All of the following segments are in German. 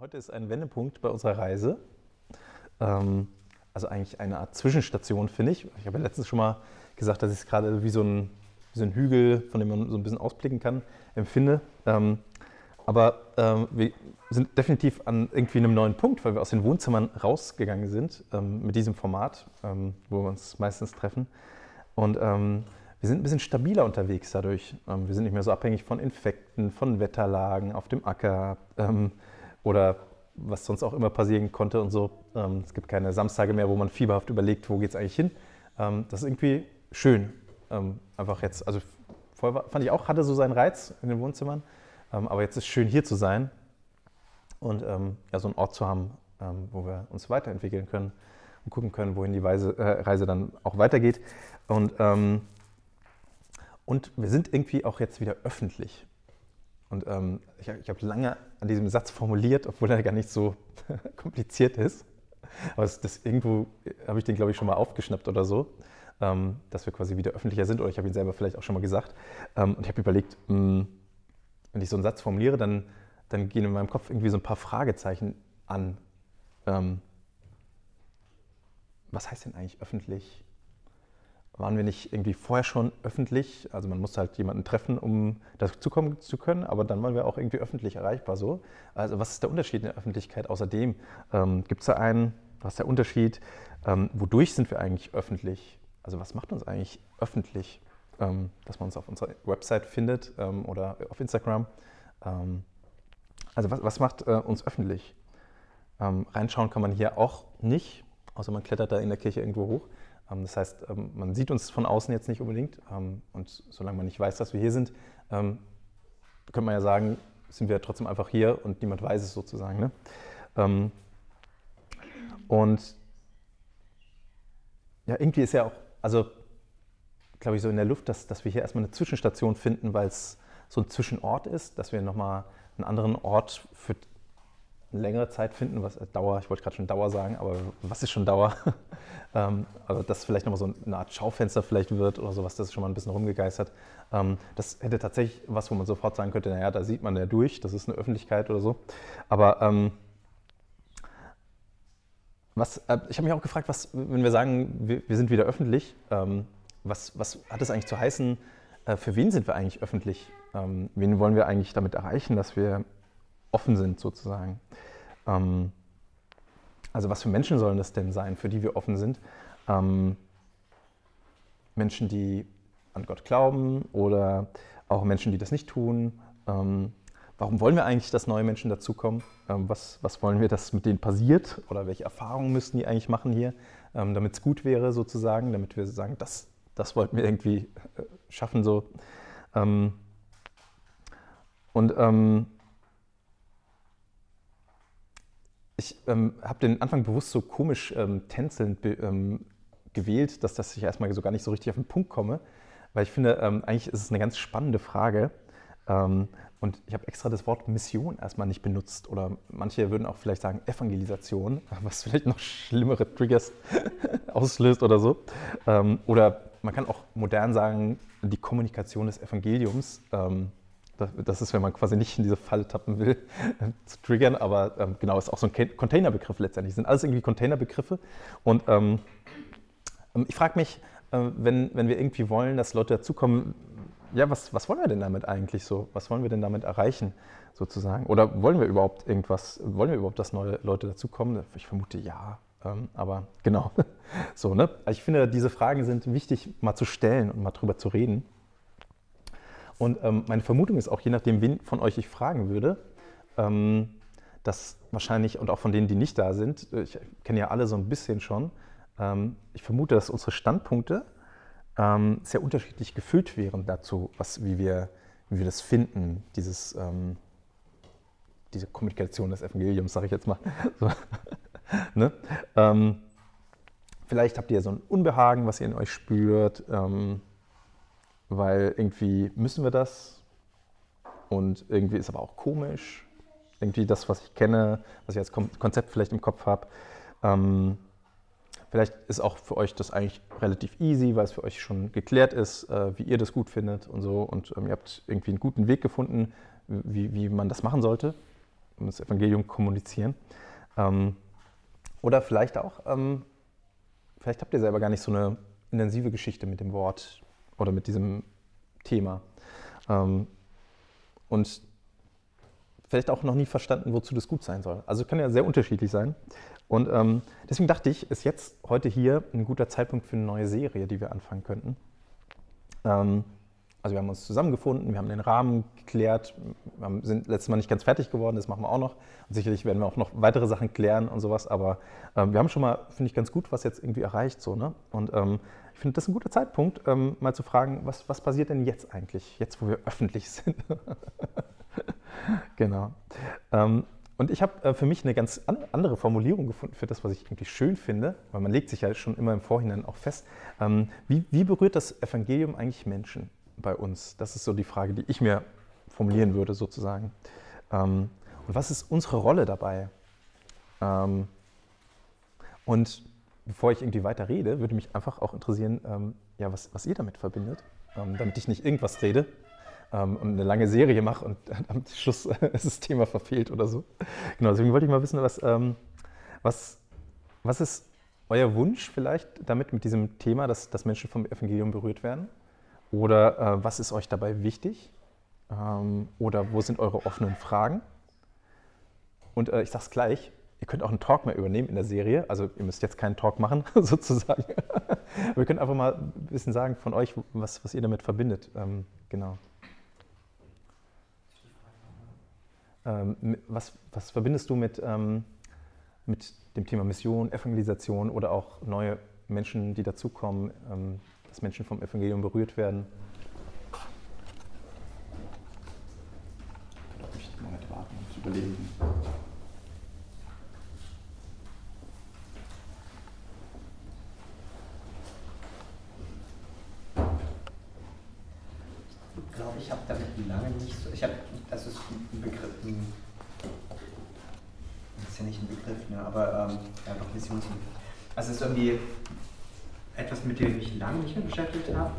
Heute ist ein Wendepunkt bei unserer Reise. Ähm, also eigentlich eine Art Zwischenstation, finde ich. Ich habe ja letztens schon mal gesagt, dass ich es gerade wie so, ein, wie so ein Hügel, von dem man so ein bisschen ausblicken kann, empfinde. Ähm, aber ähm, wir sind definitiv an irgendwie einem neuen Punkt, weil wir aus den Wohnzimmern rausgegangen sind ähm, mit diesem Format, ähm, wo wir uns meistens treffen. Und ähm, wir sind ein bisschen stabiler unterwegs dadurch. wir sind nicht mehr so abhängig von Infekten, von Wetterlagen auf dem Acker oder was sonst auch immer passieren konnte und so. Ähm, es gibt keine Samstage mehr, wo man fieberhaft überlegt, wo geht es eigentlich hin. Ähm, das ist irgendwie schön. Ähm, einfach jetzt, also vorher fand ich auch, hatte so seinen Reiz in den Wohnzimmern, ähm, aber jetzt ist es schön hier zu sein und ähm, ja, so einen Ort zu haben, ähm, wo wir uns weiterentwickeln können und gucken können, wohin die Weise, äh, Reise dann auch weitergeht. Und, und wir sind irgendwie auch jetzt wieder öffentlich. Und ähm, ich, ich habe lange an diesem Satz formuliert, obwohl er gar nicht so kompliziert ist. Aber das, irgendwo habe ich den, glaube ich, schon mal aufgeschnappt oder so, ähm, dass wir quasi wieder öffentlicher sind. Oder ich habe ihn selber vielleicht auch schon mal gesagt. Ähm, und ich habe überlegt, mh, hm, wenn ich so einen Satz formuliere, dann, dann gehen in meinem Kopf irgendwie so ein paar Fragezeichen an. Ähm, was heißt denn eigentlich öffentlich? Waren wir nicht irgendwie vorher schon öffentlich? Also man muss halt jemanden treffen, um dazukommen zu können, aber dann waren wir auch irgendwie öffentlich erreichbar so. Also was ist der Unterschied in der Öffentlichkeit außerdem? Ähm, Gibt es da einen? Was ist der Unterschied? Ähm, wodurch sind wir eigentlich öffentlich? Also was macht uns eigentlich öffentlich? Ähm, dass man uns auf unserer Website findet ähm, oder auf Instagram. Ähm, also was, was macht äh, uns öffentlich? Ähm, reinschauen kann man hier auch nicht, außer man klettert da in der Kirche irgendwo hoch. Ähm, das heißt, ähm, man sieht uns von außen jetzt nicht unbedingt. Ähm, und solange man nicht weiß, dass wir hier sind, könnte man ja sagen, sind wir trotzdem einfach hier und niemand weiß es sozusagen. Ne? Und ja, irgendwie ist ja auch, also glaube ich, so in der Luft, dass, dass wir hier erstmal eine Zwischenstation finden, weil es so ein Zwischenort ist, dass wir nochmal einen anderen Ort für längere Zeit finden, was äh, Dauer, ich wollte gerade schon Dauer sagen, aber was ist schon Dauer? ähm, also dass vielleicht nochmal so eine Art Schaufenster vielleicht wird oder sowas, das ist schon mal ein bisschen rumgegeistert. Ähm, das hätte tatsächlich was, wo man sofort sagen könnte, naja, da sieht man ja durch, das ist eine Öffentlichkeit oder so. Aber ähm, was, äh, ich habe mich auch gefragt, was, wenn wir sagen, wir, wir sind wieder öffentlich, ähm, was, was hat es eigentlich zu heißen, äh, für wen sind wir eigentlich öffentlich? Ähm, wen wollen wir eigentlich damit erreichen, dass wir offen sind sozusagen. Ähm, also was für Menschen sollen das denn sein, für die wir offen sind? Ähm, Menschen, die an Gott glauben oder auch Menschen, die das nicht tun. Ähm, warum wollen wir eigentlich, dass neue Menschen dazukommen? Ähm, was, was wollen wir, dass mit denen passiert? Oder welche Erfahrungen müssten die eigentlich machen hier, ähm, damit es gut wäre sozusagen, damit wir sagen, das, das wollten wir irgendwie äh, schaffen so. Ähm, und ich ähm, habe den Anfang bewusst so komisch ähm, tänzelnd ähm, gewählt, dass, dass ich erstmal so gar nicht so richtig auf den Punkt komme, weil ich finde, ähm, eigentlich ist es eine ganz spannende Frage. Ähm, und ich habe extra das Wort Mission erstmal nicht benutzt. Oder manche würden auch vielleicht sagen Evangelisation, was vielleicht noch schlimmere Triggers auslöst oder so. Ähm, oder man kann auch modern sagen, die Kommunikation des Evangeliums. Das ist, wenn man quasi nicht in diese Falle tappen will, zu triggern, aber ähm, genau, ist auch so ein Containerbegriff letztendlich. Das sind alles irgendwie Containerbegriffe. Und ähm, ähm, ich frage mich, äh, wenn, wenn wir irgendwie wollen, dass Leute dazukommen, ja, was, was wollen wir denn damit eigentlich so? Was wollen wir denn damit erreichen, sozusagen? Oder wollen wir überhaupt irgendwas, wollen wir überhaupt, dass neue Leute dazukommen? Ich vermute ja, ähm, aber genau. so, ne? Also ich finde, diese Fragen sind wichtig mal zu stellen und mal drüber zu reden. Und ähm, meine Vermutung ist auch, je nachdem, wen von euch ich fragen würde, ähm, dass wahrscheinlich, und auch von denen, die nicht da sind, ich kenne ja alle so ein bisschen schon, ähm, ich vermute, dass unsere Standpunkte ähm, sehr unterschiedlich gefüllt wären dazu, was, wie, wir, wie wir das finden, dieses, ähm, diese Kommunikation des Evangeliums, sage ich jetzt mal. So. ne? Ähm, vielleicht habt ihr so ein Unbehagen, was ihr in euch spürt weil irgendwie müssen wir das und irgendwie ist aber auch komisch. Irgendwie das, was ich kenne, was ich als Konzept vielleicht im Kopf habe. Ähm, vielleicht ist auch für euch das eigentlich relativ easy, weil es für euch schon geklärt ist, äh, wie ihr das gut findet und so. Und ähm, ihr habt irgendwie einen guten Weg gefunden, wie, wie man das machen sollte. das Evangelium kommunizieren. Ähm, oder vielleicht auch, ähm, vielleicht habt ihr selber gar nicht so eine intensive Geschichte mit dem Wort oder mit diesem Thema. Ähm, und vielleicht auch noch nie verstanden, wozu das gut sein soll. Also kann ja sehr unterschiedlich sein. Und ähm, deswegen dachte ich, ist jetzt heute hier ein guter Zeitpunkt für eine neue Serie, die wir anfangen könnten. Ähm, also wir haben uns zusammengefunden, wir haben den Rahmen geklärt, wir sind letztes Mal nicht ganz fertig geworden, das machen wir auch noch. Und sicherlich werden wir auch noch weitere Sachen klären und sowas, aber ähm, wir haben schon mal, finde ich, ganz gut, was jetzt irgendwie erreicht. So, ne? Und ähm, ich finde, das ist ein guter Zeitpunkt, ähm, mal zu fragen, was, was passiert denn jetzt eigentlich, jetzt wo wir öffentlich sind. genau. Ähm, und ich habe äh, für mich eine ganz andere Formulierung gefunden für das, was ich irgendwie schön finde, weil man legt sich ja schon immer im Vorhinein auch fest. Ähm, wie, wie berührt das Evangelium eigentlich Menschen bei uns? Das ist so die Frage, die ich mir formulieren würde sozusagen. Ähm, und was ist unsere Rolle dabei? Ähm, und bevor ich irgendwie weiter rede, würde mich einfach auch interessieren, ja, was, was ihr damit verbindet, damit ich nicht irgendwas rede, ähm, und eine lange Serie mache und am Schluss ist das Thema verfehlt oder so. Genau, deswegen wollte ich mal wissen, was, ähm, was, was ist euer Wunsch vielleicht damit, mit diesem Thema, dass, dass Menschen vom Evangelium berührt werden? Oder äh, was ist euch dabei wichtig? Ähm, oder wo sind eure offenen Fragen? Und äh, ich sage es gleich, ihr könnt auch einen Talk mehr übernehmen in der Serie. Also ihr müsst jetzt keinen Talk machen, sozusagen. Aber ihr könnt einfach mal ein bisschen sagen von euch, was, was ihr damit verbindet. Ähm, genau. Ähm, was, was, verbindest du mit, ähm, mit dem Thema Mission, Evangelisation oder auch neue Menschen, die dazukommen, ähm, dass Menschen vom Evangelium berührt werden? Ich möchte mal warten und überlegen. Ich glaube, ich habe damit lange nicht so. Ich habe das ist ein Begriff, ein, das ist ja nicht ein Begriff, ne, aber ähm, einfach Missionsbegriff. Also es ist irgendwie etwas, mit dem mehr beschäftigt habe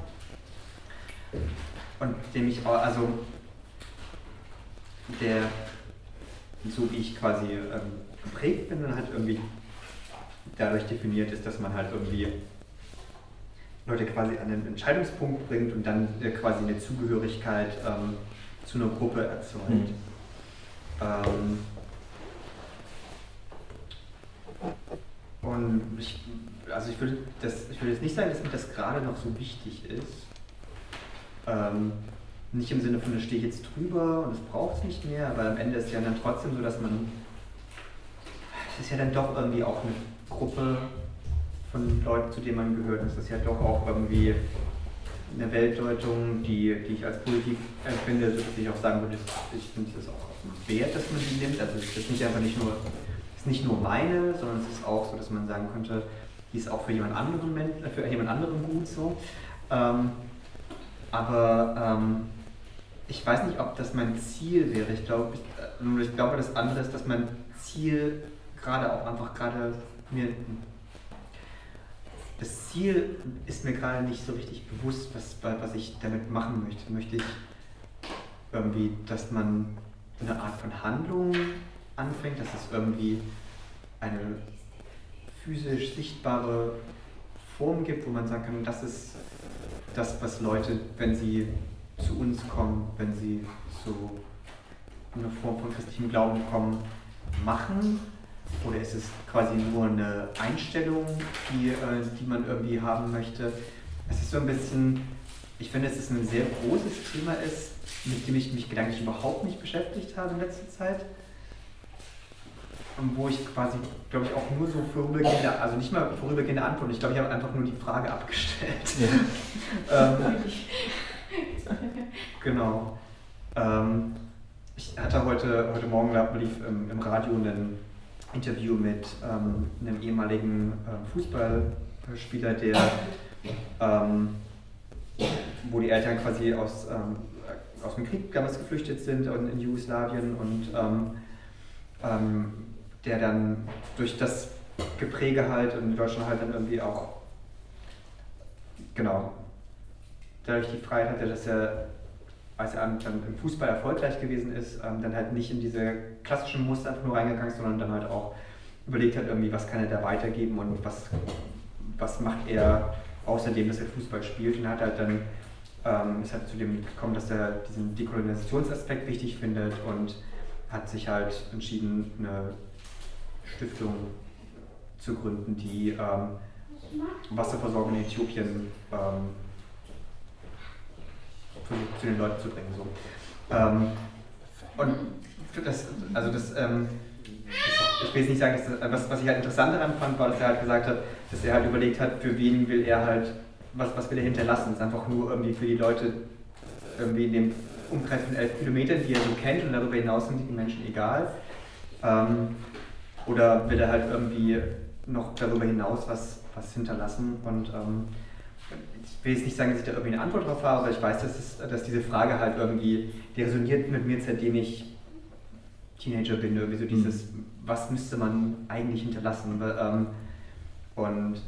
und dem ich auch, also der, so wie ich quasi ähm, geprägt bin und halt irgendwie dadurch definiert ist, dass man halt irgendwie Leute quasi an den Entscheidungspunkt bringt und dann quasi eine Zugehörigkeit ähm, zu einer Gruppe erzeugt. Mhm. Ähm, und ich, also ich würde, das, ich würde jetzt nicht sagen, dass mir das gerade noch so wichtig ist. Ähm, nicht im Sinne von, da stehe ich jetzt drüber und es braucht es nicht mehr, aber am Ende ist ja dann trotzdem so, dass man, es ist ja dann doch irgendwie auch eine Gruppe von Leuten, zu denen man gehört. Es ist ja doch auch irgendwie eine Weltdeutung, die, die ich als positiv empfinde, dass ich auch sagen würde, ich finde es auch wert, dass man sie nimmt. Also es ist nicht einfach nicht nur, ist nicht nur meine, sondern es ist auch so, dass man sagen könnte, die ist auch für jemand anderen, für jemand anderen gut so. Ähm, aber ähm, ich weiß nicht, ob das mein Ziel wäre. Ich glaube, ich, äh, ich glaube, das andere ist, dass mein Ziel gerade auch einfach gerade mir das Ziel ist mir gerade nicht so richtig bewusst, was, was ich damit machen möchte. Möchte ich irgendwie, dass man eine Art von Handlung anfängt, dass es irgendwie eine physisch sichtbare Form gibt, wo man sagen kann, das ist das, was Leute, wenn sie zu uns kommen, wenn sie zu einer Form von christlichem Glauben kommen, machen oder ist es quasi nur eine Einstellung, die, äh, die man irgendwie haben möchte? Es ist so ein bisschen, ich finde, dass es ein sehr großes Thema ist, mit dem ich mich gedanklich überhaupt nicht beschäftigt habe in letzter Zeit. Wo ich quasi, glaube ich, auch nur so vorübergehende, also nicht mal vorübergehende Antworten, ich glaube, ich habe einfach nur die Frage abgestellt. Ja. ähm, genau. Ähm, ich hatte heute, heute Morgen lief im, im Radio einen Interview mit ähm, einem ehemaligen äh, Fußballspieler, der, ähm, wo die Eltern quasi aus, ähm, aus dem Krieg damals geflüchtet sind in, in Jugoslawien und ähm, ähm, der dann durch das Gepräge halt in Deutschland halt dann irgendwie auch, genau, dadurch die Freiheit hatte, dass er als er im Fußball erfolgreich gewesen ist, ähm, dann halt nicht in diese klassischen Muster einfach nur reingegangen ist, sondern dann halt auch überlegt hat, irgendwie, was kann er da weitergeben und was, was macht er außerdem, dass er Fußball spielt und hat halt dann ähm, ist halt zu dem gekommen, dass er diesen Dekolonisationsaspekt wichtig findet und hat sich halt entschieden, eine Stiftung zu gründen, die ähm, Wasserversorgung in Äthiopien ähm, zu, den Leuten zu bringen. So. Ähm, und das, also das, ähm, ich will jetzt nicht sagen, das, was, was ich halt interessant daran fand, war, dass er halt gesagt hat, dass er halt überlegt hat, für wen will er halt, was, was will er hinterlassen. Das ist einfach nur irgendwie für die Leute irgendwie in dem Umkreis von elf Kilometern, die er so kennt und darüber hinaus sind die Menschen egal. Ähm, oder will er halt irgendwie noch darüber hinaus was, was hinterlassen und ähm, ich will jetzt nicht sagen, dass ich da irgendwie eine Antwort drauf habe, aber ich weiß, dass, es, dass diese Frage halt irgendwie, die resoniert mit mir, seitdem ich Teenager bin, irgendwie so dieses, mhm. was müsste man eigentlich hinterlassen? Ähm, und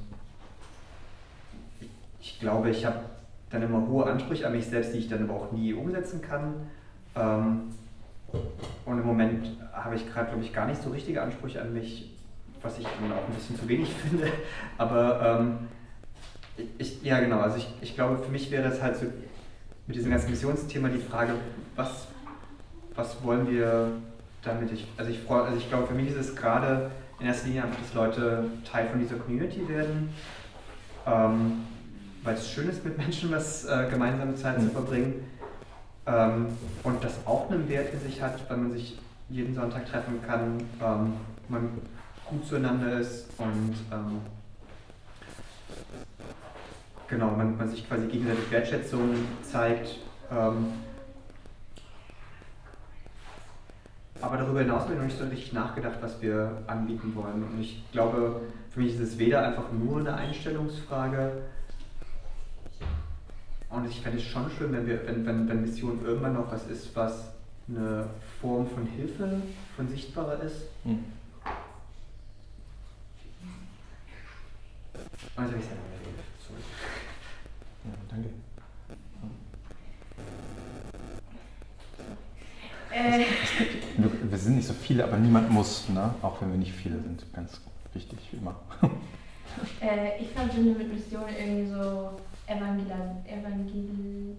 ich glaube, ich habe dann immer hohe Ansprüche an mich selbst, die ich dann aber auch nie umsetzen kann. Ähm, und im Moment habe ich gerade, glaube ich, gar nicht so richtige Ansprüche an mich, was ich dann auch ein bisschen zu wenig finde. Aber ähm, ich, ja, genau. Also ich, ich glaube, für mich wäre es halt so mit diesem ganzen Missionsthema die Frage, was, was wollen wir damit? Ich, also, ich freu, also ich glaube, für mich ist es gerade in erster Linie einfach, dass Leute Teil von dieser Community werden. Ähm, weil es schön ist, mit Menschen was äh, gemeinsame Zeit mhm. zu verbringen. Ähm, und das auch einen Wert in sich hat, wenn man sich jeden Sonntag treffen kann, ähm, man gut zueinander ist und ähm, genau, man, man sich quasi gegenseitig Wertschätzung zeigt. Ähm, aber darüber hinaus habe ich noch nicht so richtig nachgedacht, was wir anbieten wollen. Und ich glaube, für mich ist es weder einfach nur eine Einstellungsfrage, und ich fände es schon schön, wenn, wir, wenn, wenn, wenn Mission irgendwann noch was ist, was eine Form von Hilfe, von sichtbarer ist. Jetzt habe ich geredet. Sorry. Ja, danke. Äh. Wir sind nicht so viele, aber niemand muss, ne? auch wenn wir nicht viele sind. Ganz wichtig, wie immer. Äh, ich verbinde mit Mission irgendwie so Evangel Evangel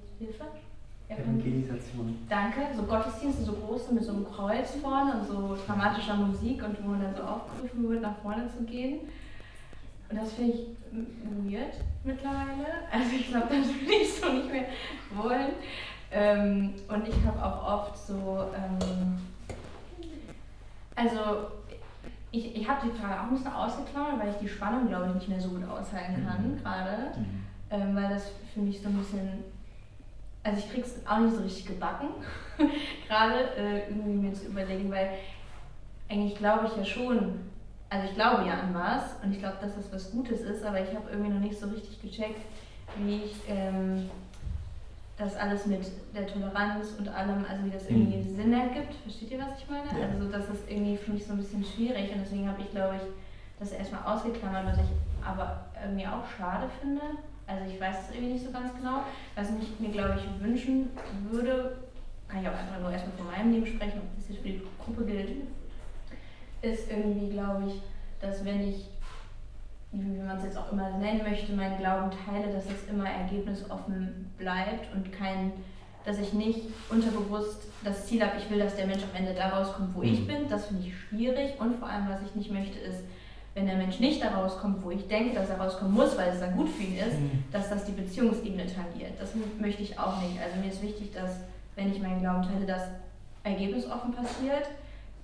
Evangelisation. Danke. So Gottesdienste, so große mit so einem Kreuz vorne und so dramatischer Musik und wo man dann so aufgerufen wird, nach vorne zu gehen. Und das finde ich weird mittlerweile. Also ich glaube, das würde ich so nicht mehr wollen. Ähm, und ich habe auch oft so, ähm, also ich, ich habe die Frage auch ein bisschen ausgeklammert, weil ich die Spannung, glaube ich, nicht mehr so gut aushalten kann mhm. gerade. Mhm ähm, weil das für mich so ein bisschen, also ich krieg's auch nicht so richtig gebacken, gerade äh, irgendwie mir zu überlegen, weil eigentlich glaube ich ja schon, also ich glaube ja an was und ich glaube, dass das was Gutes ist, aber ich habe irgendwie noch nicht so richtig gecheckt, wie ich ähm, das alles mit der Toleranz und allem, also wie das irgendwie mhm. Sinn ergibt. Versteht ihr, was ich meine? Ja. Also das ist irgendwie für mich so ein bisschen schwierig und deswegen habe ich, glaube ich, das erstmal ausgeklammert, was ich aber irgendwie auch schade finde, also ich weiß es irgendwie nicht so ganz genau. Was ich mir, glaube ich, wünschen würde, kann ich auch einfach nur erstmal von meinem Leben sprechen, ob das jetzt für die Gruppe gilt, ist irgendwie, glaube ich, dass wenn ich, wie man es jetzt auch immer nennen möchte, meinen Glauben teile, dass es immer ergebnisoffen bleibt und kein, dass ich nicht unterbewusst das Ziel habe, ich will, dass der Mensch am Ende da rauskommt, wo mhm. ich bin. Das finde ich schwierig und vor allem, was ich nicht möchte, ist, wenn der Mensch nicht da rauskommt, wo ich denke, dass er rauskommen muss, weil es dann gut für ihn ist, mhm. dass das die Beziehungsebene tangiert. Das möchte ich auch nicht. Also mir ist wichtig, dass, wenn ich meinen Glauben teile, das ergebnisoffen passiert.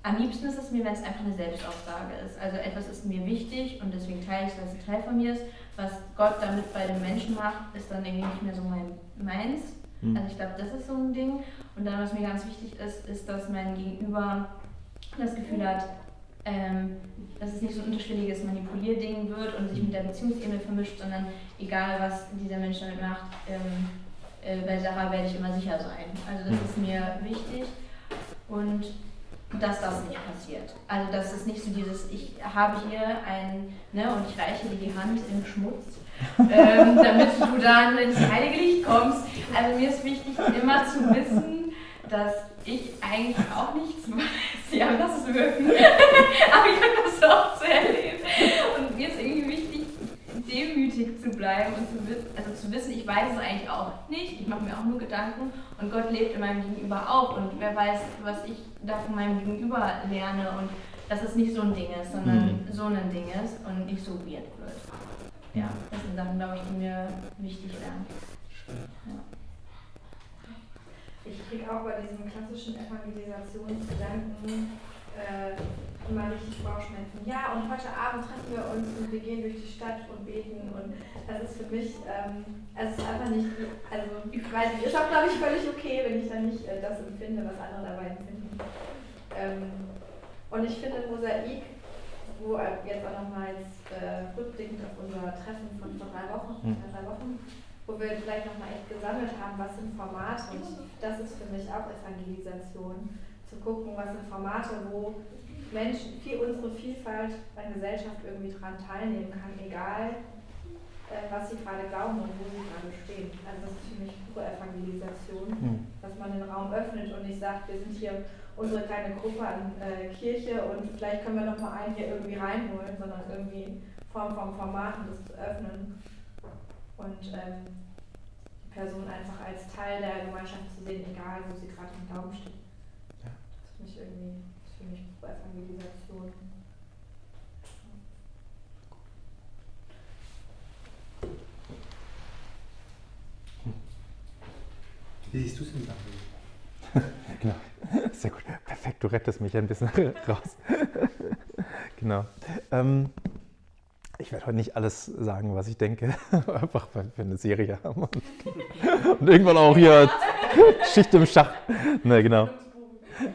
Am liebsten ist es mir, wenn es einfach eine Selbstaussage ist. Also etwas ist mir wichtig und deswegen teile ich es, weil es ein Teil von mir ist. Was Gott damit bei den Menschen macht, ist dann irgendwie nicht mehr so mein, meins. Mhm. Also ich glaube, das ist so ein Ding. Und dann, was mir ganz wichtig ist, ist, dass mein Gegenüber das Gefühl hat, ähm, dass es nicht so ein unterschwelliges Manipulierding wird und sich mit der Beziehungsebene vermischt, sondern egal was dieser Mensch damit macht, ähm, äh, bei Sarah werde ich immer sicher sein. Also das ist mir wichtig und dass das nicht passiert. Also dass es nicht so dieses, ich habe hier ein, ne, und ich reiche dir die Hand im Schmutz ähm, damit du dann ins heilige Licht kommst. Also mir ist wichtig, immer zu wissen, dass ich eigentlich auch nichts weiß. Ja, lass es wirken. Aber ich habe das auch zu erleben. Und mir ist irgendwie wichtig, demütig zu bleiben und zu, also zu wissen, ich weiß es eigentlich auch nicht. Ich mache mir auch nur Gedanken und Gott lebt in meinem Gegenüber auch. Und wer weiß, was ich da von meinem Gegenüber lerne und dass es nicht so ein Ding ist, sondern mhm. so ein Ding ist und nicht so weird wird. Ja, das sind Sachen, glaube ich, die mir wichtig wären. Ja. Ich kriege auch bei diesem klassischen Evangelisationsgedanken äh, immer richtig Bauchschmerzen. Ja, und heute Abend treffen wir uns und wir gehen durch die Stadt und beten und das ist für mich, ähm, also es ist einfach nicht, also ich weiß nicht, ist auch glaube ich völlig okay, wenn ich dann nicht äh, das empfinde, was andere dabei empfinden. Ähm, und ich finde Mosaik, wo jetzt auch nochmals äh, rückblickend auf unser Treffen von vor drei Wochen, mhm. drei Wochen, wo wir vielleicht nochmal echt gesammelt haben, was sind Formate. Und das ist für mich auch Evangelisation, zu gucken, was sind Formate, wo Menschen, viel unsere Vielfalt an Gesellschaft irgendwie daran teilnehmen kann, egal äh, was sie gerade glauben und wo sie gerade stehen. Also das ist für mich pure Evangelisation, mhm. dass man den Raum öffnet und nicht sagt, wir sind hier unsere kleine Gruppe an äh, Kirche und vielleicht können wir noch mal einen hier irgendwie reinholen, sondern irgendwie Form vom Format und das zu öffnen und ähm, die Person einfach als Teil der Gemeinschaft zu sehen, egal wo sie gerade im Glauben steht. Ja. Das finde ich irgendwie, das für mich Evangelisation. Wie siehst du es denn, Samuel? genau. Sehr gut. Perfekt, du rettest mich ein bisschen raus. genau. Ähm, ich werde heute nicht alles sagen, was ich denke, einfach weil wir eine Serie haben und, und irgendwann auch hier Schicht im Schach. Ne, genau.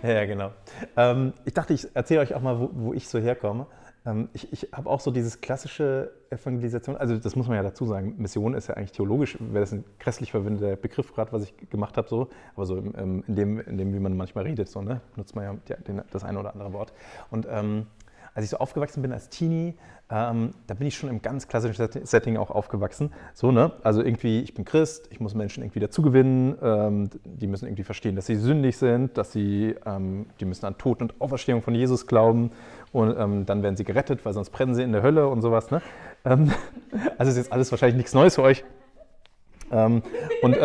Ja, genau. Ähm, ich dachte, ich erzähle euch auch mal, wo, wo ich so herkomme. Ähm, ich, ich habe auch so dieses klassische Evangelisation, also das muss man ja dazu sagen, Mission ist ja eigentlich theologisch, wäre das ein grässlich verwendeter Begriff gerade, was ich gemacht habe, so, aber so in, in, dem, in dem, wie man manchmal redet, so, ne, nutzt man ja den, das eine oder andere Wort. Und ähm, als ich so aufgewachsen bin als Teenie, ähm, da bin ich schon im ganz klassischen Setting auch aufgewachsen. So, ne? Also irgendwie, ich bin Christ, ich muss Menschen irgendwie dazugewinnen, ähm, die müssen irgendwie verstehen, dass sie sündig sind, dass sie, ähm, die müssen an Tod und Auferstehung von Jesus glauben und ähm, dann werden sie gerettet, weil sonst brennen sie in der Hölle und sowas. Ne? Ähm, also ist jetzt alles wahrscheinlich nichts Neues für euch. Ähm, und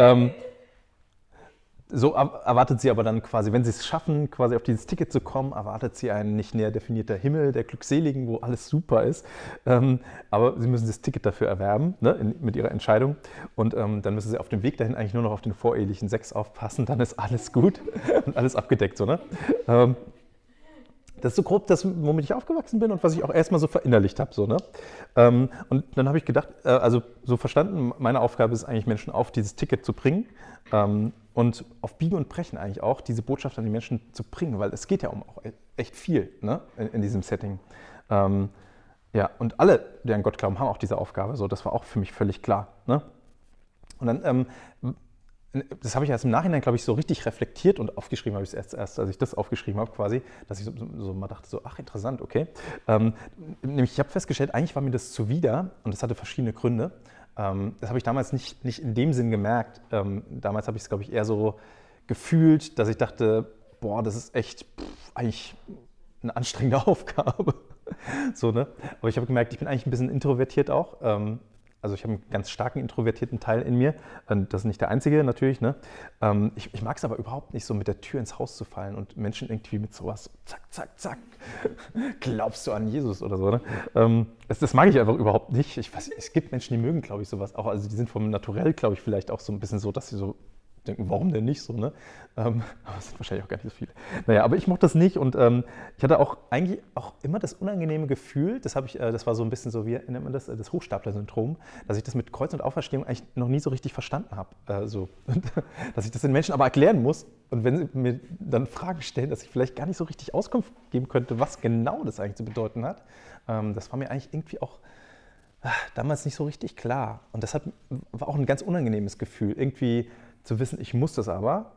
so erwartet sie aber dann quasi, wenn sie es schaffen, quasi auf dieses Ticket zu kommen, erwartet sie ein nicht näher definierter Himmel der Glückseligen, wo alles super ist. Ähm, aber sie müssen das Ticket dafür erwerben, ne, in, mit ihrer Entscheidung. Und ähm, dann müssen sie auf dem Weg dahin eigentlich nur noch auf den vorehelichen Sex aufpassen, dann ist alles gut und alles abgedeckt. So, ne? Ähm, das ist so grob das, womit ich aufgewachsen bin und was ich auch erstmal so verinnerlicht habe. So, ne? Ähm, und dann habe ich gedacht, äh, also so verstanden, meine Aufgabe ist eigentlich, Menschen auf dieses Ticket zu bringen ähm, und auf Biegen und Brechen eigentlich auch diese Botschaft an die Menschen zu bringen, weil es geht ja um auch echt viel ne? in, in diesem Setting. Ähm, ja, und alle, die an Gott glauben, haben auch diese Aufgabe. So, das war auch für mich völlig klar. Ne? Und dann ähm, das habe ich erst im Nachhinein, glaube ich, so richtig reflektiert und aufgeschrieben habe ich es erst, erst, als ich das aufgeschrieben habe, quasi, dass ich so, so mal dachte, so, ach, interessant, okay. Ähm, nämlich, ich habe festgestellt, eigentlich war mir das zuwider und das hatte verschiedene Gründe. Ähm, das habe ich damals nicht, nicht in dem Sinn gemerkt. Ähm, damals habe ich es, glaube ich, eher so gefühlt, dass ich dachte, boah, das ist echt pff, eigentlich eine anstrengende Aufgabe. so, ne? Aber ich habe gemerkt, ich bin eigentlich ein bisschen introvertiert auch. Ähm, also ich habe einen ganz starken introvertierten Teil in mir. Das ist nicht der einzige natürlich. Ne? Ähm, ich, ich mag es aber überhaupt nicht, so mit der Tür ins Haus zu fallen und Menschen irgendwie mit sowas, zack, zack, zack, glaubst du an Jesus oder so. Ne? Ähm, das, das, mag ich einfach überhaupt nicht. Ich weiß, es gibt Menschen, die mögen, glaube ich, sowas auch. Also die sind vom Naturell, glaube ich, vielleicht auch so ein bisschen so, dass sie so denken, warum denn nicht so, ne? Ähm, aber es sind wahrscheinlich auch gar nicht so viele. Naja, aber ich mochte das nicht und ähm, ich hatte auch eigentlich auch immer das unangenehme Gefühl, das habe ich, äh, das war so ein bisschen so, wie nennt man das, das Hochstapler-Syndrom, dass ich das mit Kreuz und Auferstehung eigentlich noch nie so richtig verstanden habe. Äh, so. dass ich das den Menschen aber erklären muss und wenn sie mir dann Fragen stellen, dass ich vielleicht gar nicht so richtig Auskunft geben könnte, was genau das eigentlich zu bedeuten hat. Ähm, das war mir eigentlich irgendwie auch ah, damals nicht so richtig klar. Und das hat, war auch ein ganz unangenehmes Gefühl. Irgendwie zu wissen, ich muss das aber.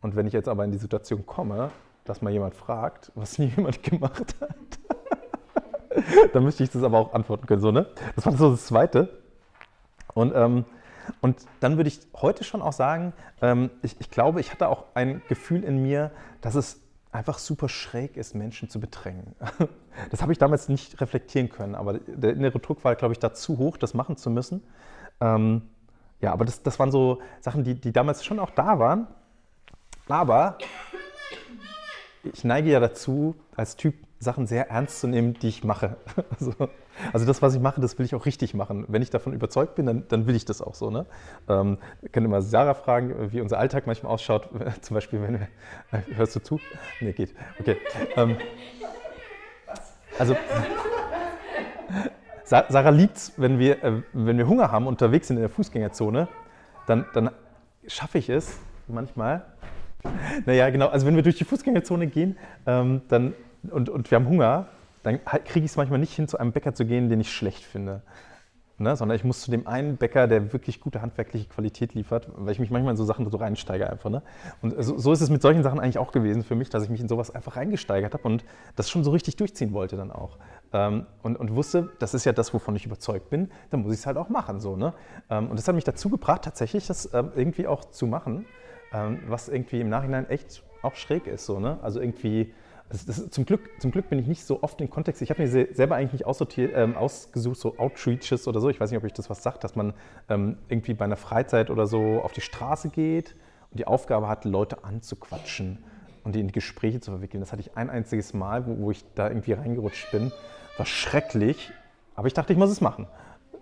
Und wenn ich jetzt aber in die Situation komme, dass mal jemand fragt, was nie jemand gemacht hat, dann müsste ich das aber auch antworten können. So, ne? Das war so das Zweite. Und, ähm, und dann würde ich heute schon auch sagen, ähm, ich, ich glaube, ich hatte auch ein Gefühl in mir, dass es einfach super schräg ist, Menschen zu bedrängen. Das habe ich damals nicht reflektieren können, aber der innere Druck war, glaube ich, da zu hoch, das machen zu müssen. Ähm, ja, aber das, das waren so Sachen, die, die damals schon auch da waren. Aber ich neige ja dazu, als Typ Sachen sehr ernst zu nehmen, die ich mache. Also, also, das, was ich mache, das will ich auch richtig machen. Wenn ich davon überzeugt bin, dann, dann will ich das auch so. Ne? Ähm, kann immer Sarah fragen, wie unser Alltag manchmal ausschaut. Zum Beispiel, wenn wir. Äh, hörst du zu? Nee, geht. Okay. Ähm, also. Sarah liebt es, wenn wir, äh, wenn wir Hunger haben, unterwegs sind in der Fußgängerzone, dann, dann schaffe ich es manchmal. Naja, genau. Also, wenn wir durch die Fußgängerzone gehen, ähm, dann und, und wir haben Hunger, dann kriege ich es manchmal nicht hin, zu einem Bäcker zu gehen, den ich schlecht finde. Ne? Sondern ich muss zu dem einen Bäcker, der wirklich gute handwerkliche Qualität liefert, weil ich mich manchmal in so Sachen so reinsteige einfach. Ne? Und so, so, ist es mit solchen Sachen eigentlich auch gewesen für mich, dass ich mich in sowas einfach reingesteigert habe und das schon so richtig durchziehen wollte dann auch. Ähm, und, und, wusste, das ist ja das, wovon ich überzeugt bin, dann muss ich es halt auch machen. So, ne? Ähm, und das hat mich dazu gebracht, tatsächlich das ähm, irgendwie auch zu machen, was irgendwie im Nachhinein echt auch schräg ist. So, ne? Also irgendwie das, das, zum, Glück, zum Glück bin ich nicht so oft in Kontext. Ich habe mir selber eigentlich nicht aussortiert, ähm, ausgesucht, so Outreaches oder so. Ich weiß nicht, ob ich das was sagt, dass man ähm, irgendwie bei einer Freizeit oder so auf die Straße geht und die Aufgabe hat, Leute anzuquatschen und die in Gespräche zu verwickeln. Das hatte ich ein einziges Mal, wo, wo ich da irgendwie reingerutscht bin. War schrecklich, aber ich dachte, ich muss es machen.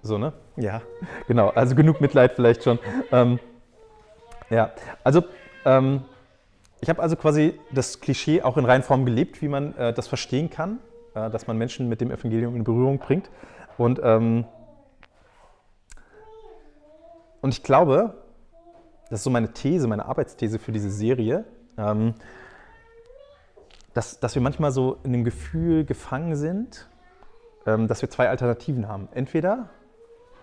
So, ne? Ja, genau. Also genug Mitleid vielleicht schon. Ähm, ja, also ähm, ich habe also quasi das Klischee auch in Reinform gelebt, wie man äh, das verstehen kann, äh, dass man Menschen mit dem Evangelium in Berührung bringt. Und, ähm, und ich glaube, das ist so meine These, meine Arbeitsthese für diese Serie, ähm, dass, dass wir manchmal so in dem Gefühl gefangen sind, ähm, dass wir zwei Alternativen haben. Entweder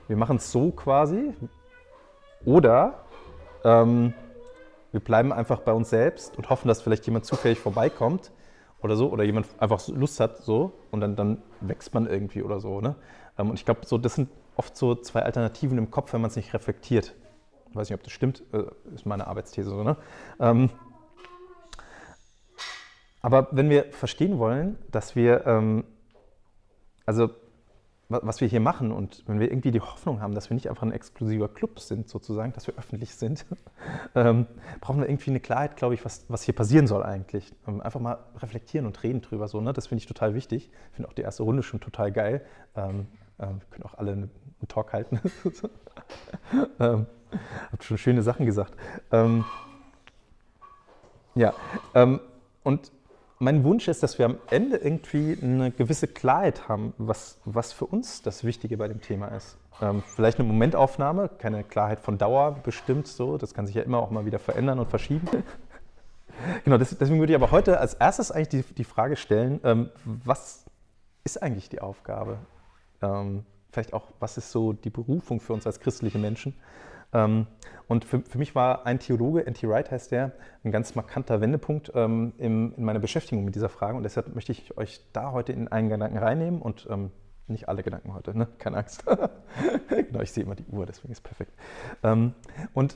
wir machen es so quasi oder ähm, wir bleiben einfach bei uns selbst und hoffen, dass vielleicht jemand zufällig vorbeikommt oder so, oder jemand einfach Lust hat so und dann, dann wächst man irgendwie oder so. Ne? Ähm, und ich glaube, so, das sind oft so zwei Alternativen im Kopf, wenn man es nicht reflektiert. Ich weiß nicht, ob das stimmt, äh, ist meine Arbeitsthese so. Ne? Ähm, aber wenn wir verstehen wollen, dass wir, ähm, also was wir hier machen und wenn wir irgendwie die Hoffnung haben, dass wir nicht einfach ein exklusiver Club sind, sozusagen, dass wir öffentlich sind, ähm, brauchen wir irgendwie eine Klarheit, glaube ich, was, was hier passieren soll eigentlich. Ähm, einfach mal reflektieren und reden drüber. So, ne? Das finde ich total wichtig. Ich finde auch die erste Runde schon total geil. Ähm, äh, wir können auch alle einen, Talk halten. ähm, Habt schon schöne Sachen gesagt. Ähm, ja, ähm, und mein Wunsch ist, dass wir am Ende irgendwie eine gewisse Klarheit haben, was, was für uns das Wichtige bei dem Thema ist. Ähm, vielleicht eine Momentaufnahme, keine Klarheit von Dauer bestimmt so, das kann sich ja immer auch mal wieder verändern und verschieben. genau, deswegen würde ich aber heute als erstes eigentlich die, die Frage stellen, ähm, was ist eigentlich die Aufgabe? Ähm, vielleicht auch, was ist so die Berufung für uns als christliche Menschen? Und für, für, mich war ein Theologe, N.T. Wright heißt der, ein ganz markanter Wendepunkt ähm, in, in meiner Beschäftigung mit dieser Frage. Und deshalb möchte ich euch da heute in einen Gedanken reinnehmen und ähm, nicht alle Gedanken heute, ne? keine Angst. genau, ich sehe immer die Uhr, deswegen ist es perfekt. Ähm, und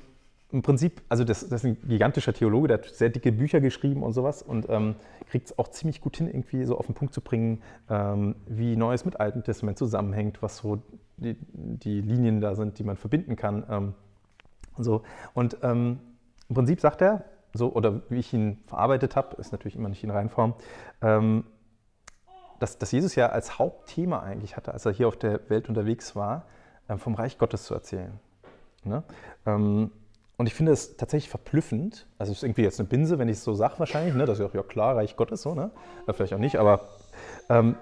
im Prinzip, also das, das, ist ein gigantischer Theologe, der hat sehr dicke Bücher geschrieben und sowas und ähm, kriegt es auch ziemlich gut hin, irgendwie so auf den Punkt zu bringen, ähm, wie Neues mit Altem Testament zusammenhängt, was so die, die Linien da sind, die man verbinden kann. Ähm, so. Und ähm, im Prinzip sagt er, so, oder wie ich ihn verarbeitet habe, ist natürlich immer nicht in Reinform, ähm, dass, dass, Jesus ja als Hauptthema eigentlich hatte, als er hier auf der Welt unterwegs war, ähm, vom Reich Gottes zu erzählen. Ne? Ähm, und ich finde es tatsächlich verblüffend, also es ist irgendwie jetzt eine Binse, wenn ich es so sage wahrscheinlich, ne? das ist ja, ja klar, Reich Gottes so, ne? Äh, vielleicht auch nicht, aber ähm,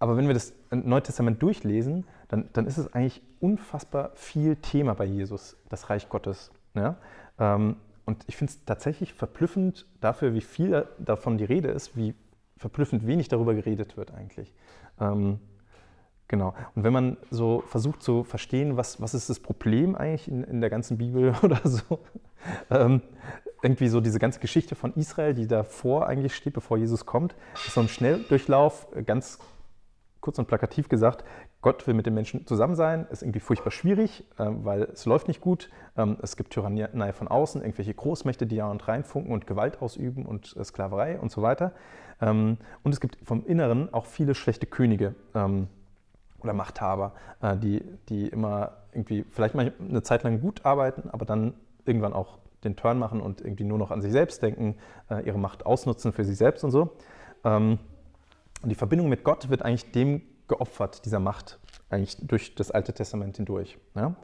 aber wenn wir das Neue Testament durchlesen, dann, dann ist es eigentlich unfassbar viel Thema bei Jesus, das Reich Gottes. Ja? Ähm, und ich finde es tatsächlich verblüffend dafür, wie viel davon die Rede ist, wie verblüffend wenig darüber geredet wird eigentlich. Ähm, genau. Und wenn man so versucht zu verstehen, was, was ist das Problem eigentlich in, in der ganzen Bibel oder so, ähm, irgendwie so diese ganze Geschichte von Israel, die davor eigentlich steht, bevor Jesus kommt, ist so ein Schnelldurchlauf ganz kurz und plakativ gesagt, Gott will mit den Menschen zusammen sein, ist irgendwie furchtbar schwierig, ähm, weil es läuft nicht gut. Ähm, es gibt Tyrannei von außen, irgendwelche Großmächte, die ja und reinfunken und Gewalt ausüben und äh, Sklaverei und so weiter. Ähm, und es gibt vom Inneren auch viele schlechte Könige oder Machthaber, äh, die, die immer irgendwie vielleicht mal eine Zeit lang gut arbeiten, aber dann irgendwann auch den Turn machen und irgendwie nur noch an sich selbst denken, äh, ihre Macht ausnutzen für sich selbst und so. Und die Verbindung mit Gott wird eigentlich dem geopfert, dieser Macht, eigentlich durch das Alte Testament hindurch. Ja?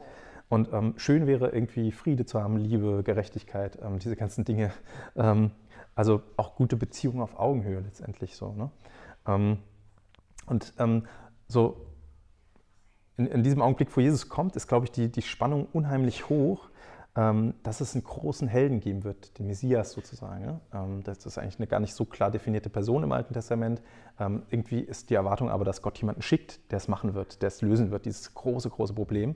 Und ähm, schön wäre irgendwie Friede zu haben, Liebe, Gerechtigkeit, ähm, diese ganzen Dinge. Ähm, also auch gute Beziehungen auf Augenhöhe letztendlich so. Ne? Ähm, und ähm, so in, in, diesem Augenblick, wo Jesus kommt, ist, glaube ich, die, die Spannung unheimlich hoch, dass es einen großen Helden geben wird, den Messias sozusagen. Ähm, das ist eigentlich eine gar nicht so klar definierte Person im Alten Testament. Ähm, irgendwie ist die Erwartung aber, dass Gott jemanden schickt, der es machen wird, der es lösen wird, dieses große, große Problem,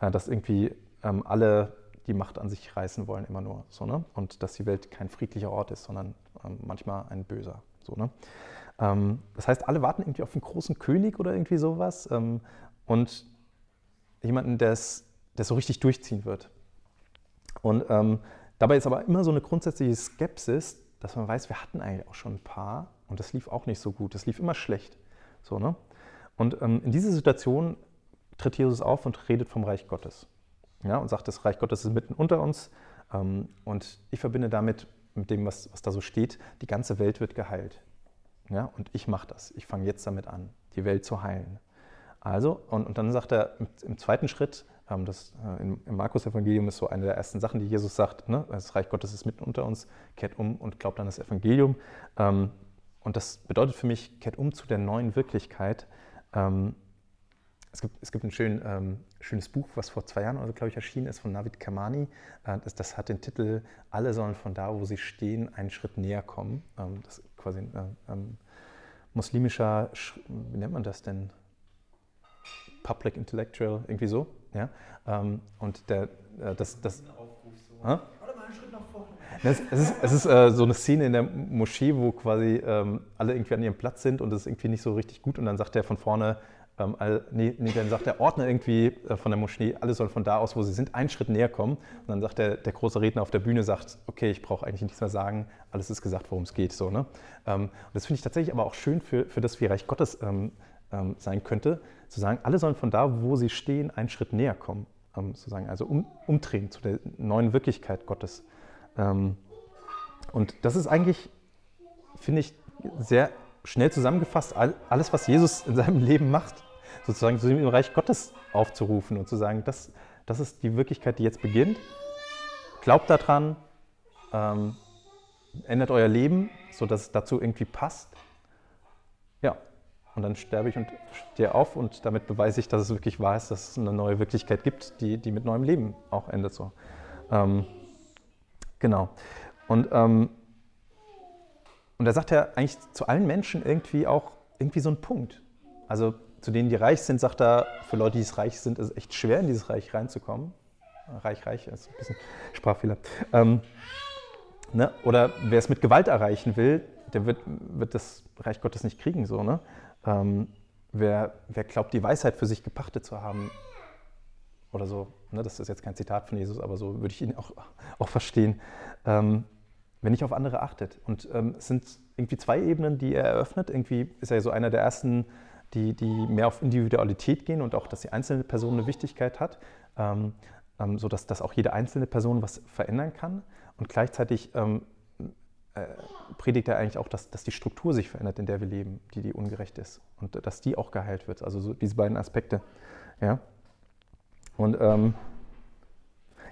äh, dass irgendwie alle die Macht an sich reißen wollen, immer nur. So, ne? Und dass die Welt kein friedlicher Ort ist, sondern manchmal ein böser. So, ne? das heißt, alle warten irgendwie auf einen großen König oder irgendwie sowas und jemanden, der es so richtig durchziehen wird. Und ähm, dabei ist aber immer so eine grundsätzliche Skepsis, dass man weiß, wir hatten eigentlich auch schon ein paar und das lief auch nicht so gut. Das lief immer schlecht. So, ne? Und ähm, in dieser Situation tritt Jesus auf und redet vom Reich Gottes. Ja, und sagt, das Reich Gottes ist mitten unter uns. Ähm, und ich verbinde damit, mit dem, was, was da so steht, die ganze Welt wird geheilt. Ja, und ich mache das. Ich fange jetzt damit an, die Welt zu heilen. Also, und, und dann sagt er im, im zweiten Schritt, das, äh, Im Markus-Evangelium ist so eine der ersten Sachen, die Jesus sagt: ne? Das Reich Gottes ist mitten unter uns, kehrt um und glaubt an das Evangelium. Ähm, und das bedeutet für mich, kehrt um zu der neuen Wirklichkeit. Ähm, es gibt, es gibt ein schön, ähm, schönes Buch, was vor zwei Jahren, also, glaube ich, erschienen ist, von Navid Kamani. Äh, das, das, hat den Titel Alle sollen von da, wo sie stehen, einen Schritt näher kommen. Das ist quasi ein äh, muslimischer, wie nennt man das denn? Public Intellectual, irgendwie so. Ja? Ähm, und der, äh, das, das, es, ist, es ist äh, so eine Szene in der Moschee, wo quasi ähm, alle irgendwie an ihrem Platz sind und es ist irgendwie nicht so richtig gut. Und dann sagt er von vorne, ähm, all, nee, nee, dann sagt der Ordner irgendwie äh, von der Moschee, alle sollen von da aus, wo sie sind, einen Schritt näher kommen. Und dann sagt der, der große Redner auf der Bühne, sagt, okay, ich brauche eigentlich nichts mehr sagen, alles ist gesagt, worum es geht. So, ne? Ähm, und das finde ich tatsächlich aber auch schön für, für das, wie Reich Gottes ähm, ähm, sein könnte, zu sagen, alle sollen von da, wo sie stehen, einen Schritt näher kommen, ähm, sozusagen, also um, umdrehen zu der neuen Wirklichkeit Gottes. Ähm, und das ist eigentlich, finde ich, sehr schnell zusammengefasst, all, alles, was Jesus in seinem Leben macht, sozusagen zu dem Reich Gottes aufzurufen und zu sagen, das, das ist die Wirklichkeit, die jetzt beginnt. Glaubt daran, ähm, ändert euer Leben, sodass es dazu irgendwie passt. Und dann sterbe ich und stehe auf und damit beweise ich, dass es wirklich wahr ist, dass es eine neue Wirklichkeit gibt, die, die mit neuem Leben auch endet. So. Ähm, genau. Und, ähm, und da sagt er eigentlich zu allen Menschen irgendwie auch irgendwie so einen Punkt. Also zu denen, die reich sind, sagt er, für Leute, die es reich sind, ist es echt schwer, in dieses Reich reinzukommen. Reich, reich, ist ein bisschen Sprachfehler. Ähm, ne? Oder wer es mit Gewalt erreichen will, der wird, wird das Reich Gottes nicht kriegen. So, ne? Ähm, wer, wer glaubt, die Weisheit für sich gepachtet zu haben, oder so, ne, das ist jetzt kein Zitat von Jesus, aber so würde ich ihn auch, auch verstehen, ähm, wenn nicht auf andere achtet. Und ähm, es sind irgendwie zwei Ebenen, die er eröffnet. Irgendwie ist er so einer der ersten, die, die mehr auf Individualität gehen und auch, dass die einzelne Person eine Wichtigkeit hat, ähm, ähm, sodass dass auch jede einzelne Person was verändern kann. Und gleichzeitig ähm, äh, predigt er eigentlich auch, dass, dass die Struktur sich verändert, in der wir leben, die, die ungerecht ist. Und dass die auch geheilt wird. Also so diese beiden Aspekte. Ja. Und ähm,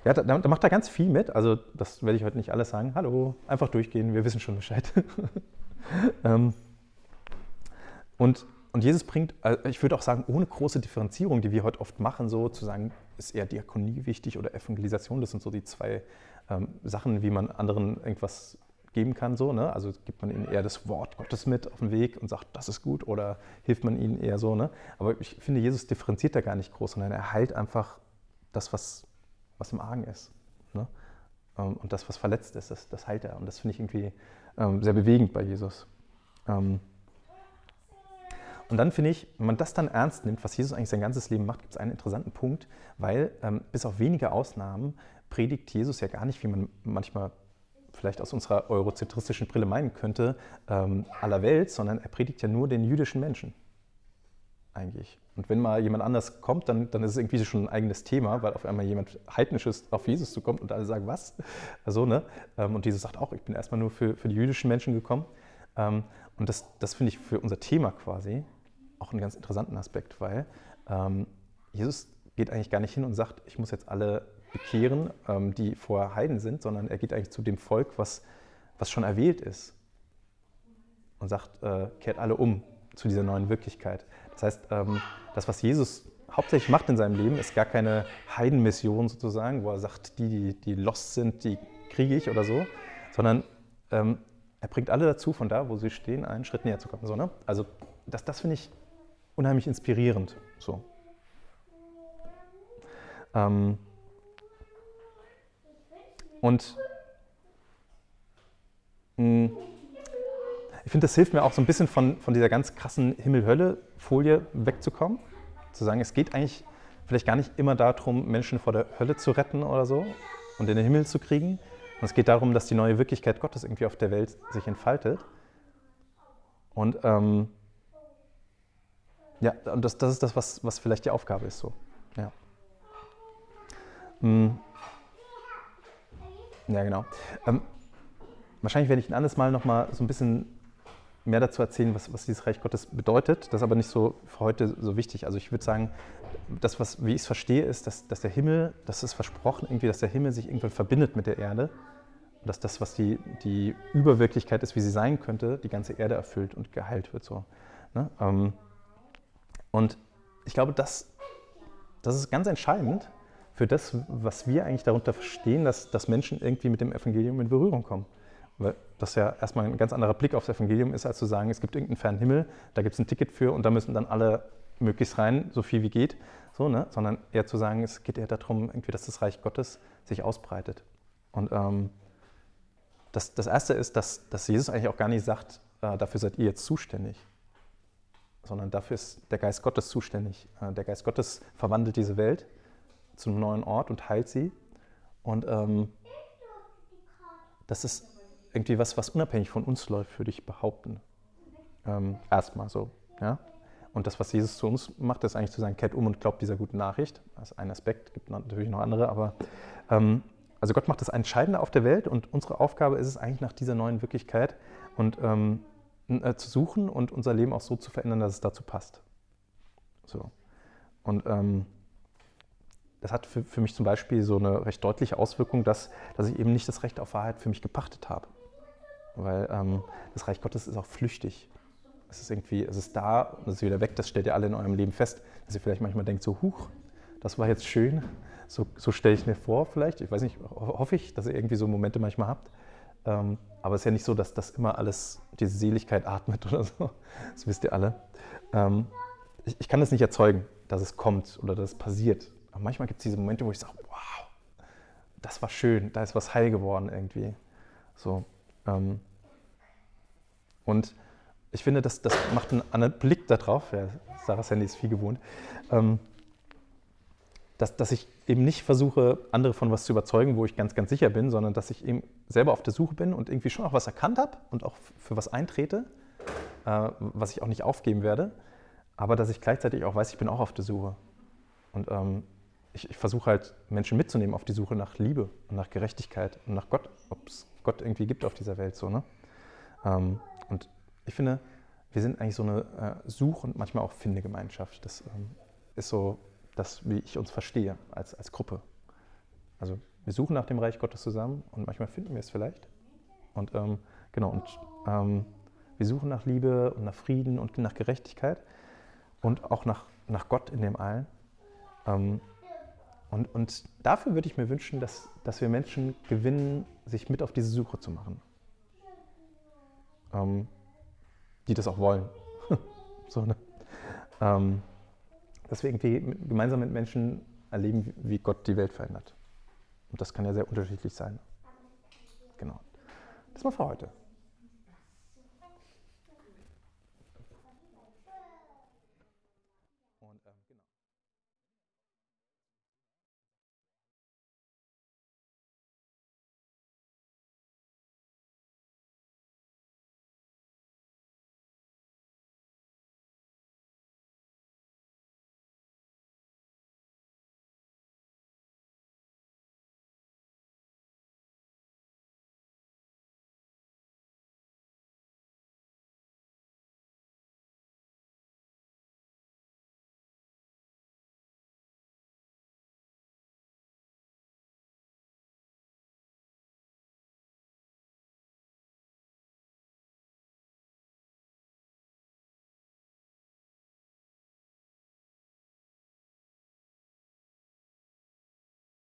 ja, da, da, macht er ganz viel mit. Also das werde ich heute nicht alles sagen. Hallo, einfach durchgehen, wir wissen schon Bescheid. ähm, und, und Jesus bringt, also ich würde auch sagen, ohne große Differenzierung, die wir heute oft machen, so zu sagen, ist eher Diakonie wichtig oder Evangelisation, das sind so die zwei ähm, Sachen, wie man anderen irgendwas geben kann. So, ne? Also gibt man ihnen eher das Wort Gottes mit auf den Weg und sagt, das ist gut, oder hilft man ihnen eher so. Ne? Aber ich finde, Jesus differenziert da gar nicht groß, sondern er heilt einfach das, was, was im Argen ist. Ne? Ähm, und das, was verletzt ist, das, das heilt er. Und das finde ich irgendwie ähm, sehr bewegend bei Jesus. Ähm, und dann finde ich, wenn man das dann ernst nimmt, was Jesus eigentlich sein ganzes Leben macht, gibt es einen interessanten Punkt, weil ähm, bis auf wenige Ausnahmen predigt Jesus ja gar nicht, wie man manchmal vielleicht aus unserer eurozentristischen Brille meinen könnte, ähm, aller Welt, sondern er predigt ja nur den jüdischen Menschen. Eigentlich. Und wenn mal jemand anders kommt, dann, dann ist es irgendwie schon ein eigenes Thema, weil auf einmal jemand Heidnisches auf Jesus zukommt und alle sagen, was? Also, ne? Ähm, und Jesus sagt auch, ich bin erstmal nur für, für die jüdischen Menschen gekommen. Ähm, und das, das finde ich für unser Thema quasi auch einen ganz interessanten Aspekt, weil ähm, Jesus geht eigentlich gar nicht hin und sagt, ich muss jetzt alle bekehren, ähm, die vorher Heiden sind, sondern er geht eigentlich zu dem Volk, was, was schon erwählt ist und sagt, äh, kehrt alle um zu dieser neuen Wirklichkeit. Das heißt, ähm, das, was Jesus hauptsächlich macht in seinem Leben, ist gar keine Heidenmission sozusagen, wo er sagt, die, die, die lost sind, die kriege ich oder so, sondern ähm, er bringt alle dazu, von da, wo sie stehen, einen Schritt näher zu kommen. So, ne? Also das, das finde ich unheimlich inspirierend. So. Ähm, und mh, hm, ich finde, das hilft mir auch so ein bisschen von, von dieser ganz krassen Himmel-Hölle-Folie wegzukommen. Zu sagen, es geht eigentlich vielleicht gar nicht immer darum, Menschen vor der Hölle zu retten oder so und in den Himmel zu kriegen. Und es geht darum, dass die neue Wirklichkeit Gottes irgendwie auf der Welt sich entfaltet. Und ähm, ja, und das, das ist das, was, was vielleicht die Aufgabe ist. So. Ja. Hm. Ja, genau. Ähm, wahrscheinlich werde ich ein anderes Mal nochmal so ein bisschen mehr dazu erzählen, was, was dieses Reich Gottes bedeutet. Das ist aber nicht so für heute so wichtig. Also ich würde sagen, das, was, wie ich es verstehe, ist, dass, dass der Himmel, das ist versprochen, irgendwie, dass der Himmel sich irgendwann verbindet mit der Erde. Und dass das, was die, die Überwirklichkeit ist, wie sie sein könnte, die ganze Erde erfüllt und geheilt wird. So. Ne? Ähm, und ich glaube, das, das ist ganz entscheidend für das, was wir eigentlich darunter verstehen, dass, dass Menschen irgendwie mit dem Evangelium in Berührung kommen. Weil das ja erstmal ein ganz anderer Blick aufs Evangelium ist, als zu sagen, es gibt irgendeinen fernen Himmel, da gibt es ein Ticket für und da müssen dann alle möglichst rein, so viel wie geht. So, ne? Sondern eher zu sagen, es geht eher darum, irgendwie, dass das Reich Gottes sich ausbreitet. Und ähm, das, das Erste ist, dass, dass Jesus eigentlich auch gar nicht sagt, äh, dafür seid ihr jetzt zuständig sondern dafür ist der Geist Gottes zuständig. Äh, der Geist Gottes verwandelt diese Welt zu einem neuen Ort und heilt sie. Und ähm, das ist irgendwie was, was unabhängig von uns läuft, würde ich behaupten. Ähm, erstmal so. Ja? Und das, was Jesus zu uns macht, ist eigentlich zu sagen, kehrt um und glaubt dieser guten Nachricht. Das ist ein Aspekt, gibt natürlich noch andere, aber ähm, also Gott macht das Entscheidende auf der Welt und unsere Aufgabe ist es eigentlich nach dieser neuen Wirklichkeit und ähm, äh, zu suchen und unser Leben auch so zu verändern, dass es dazu passt. So. Und ähm, das hat für, für, mich zum Beispiel so eine recht deutliche Auswirkung, dass, dass ich eben nicht das Recht auf Wahrheit für mich gepachtet habe. Weil ähm, das Reich Gottes ist auch flüchtig. Es ist irgendwie, es ist da, es ist wieder weg, das stellt ihr alle in eurem Leben fest, dass ihr vielleicht manchmal denkt, so, huch, das war jetzt schön, so, so stelle ich mir vor vielleicht, ich weiß nicht, hoffe ich, dass ihr irgendwie so Momente manchmal habt. Ähm, aber es ist ja nicht so, dass das immer alles diese Seligkeit atmet oder so. Das wisst ihr alle. Ähm, ich, ich, kann das nicht erzeugen, dass es kommt oder dass es passiert. Aber manchmal gibt es diese Momente, wo ich sage, wow, das war schön, da ist was heil geworden irgendwie. So. Ähm, und ich finde, das, das macht einen anderen Blick darauf. Ja, Sarahs Handy ist viel gewohnt. Ähm, dass, dass ich eben nicht versuche, andere von was zu überzeugen, wo ich ganz, ganz sicher bin, sondern dass ich eben selber auf der Suche bin und irgendwie schon auch was erkannt habe und auch für was eintrete, äh, was ich auch nicht aufgeben werde, aber dass ich gleichzeitig auch weiß, ich bin auch auf der Suche. Und ähm, ich, ich versuche halt Menschen mitzunehmen auf die Suche nach Liebe und nach Gerechtigkeit und nach Gott, ob es Gott irgendwie gibt auf dieser Welt. So, ne? Ähm, und ich finde, wir sind eigentlich so eine äh, Such- und manchmal auch Findegemeinschaft. Das ähm, ist so das, wie ich uns verstehe als, als Gruppe. Also wir suchen nach dem Reich Gottes zusammen und manchmal finden wir es vielleicht. Und ähm, genau, und ähm, wir suchen nach Liebe und nach Frieden und nach Gerechtigkeit und auch nach, nach Gott in dem Allen. Und, und dafür würde ich mir wünschen, dass, dass wir Menschen gewinnen, sich mit auf diese Suche zu machen. Ähm, die das auch wollen. so, ne? Ähm, dass wir irgendwie gemeinsam mit Menschen erleben, wie Gott die Welt verändert. Und das kann ja sehr unterschiedlich sein. Genau. Das war für heute.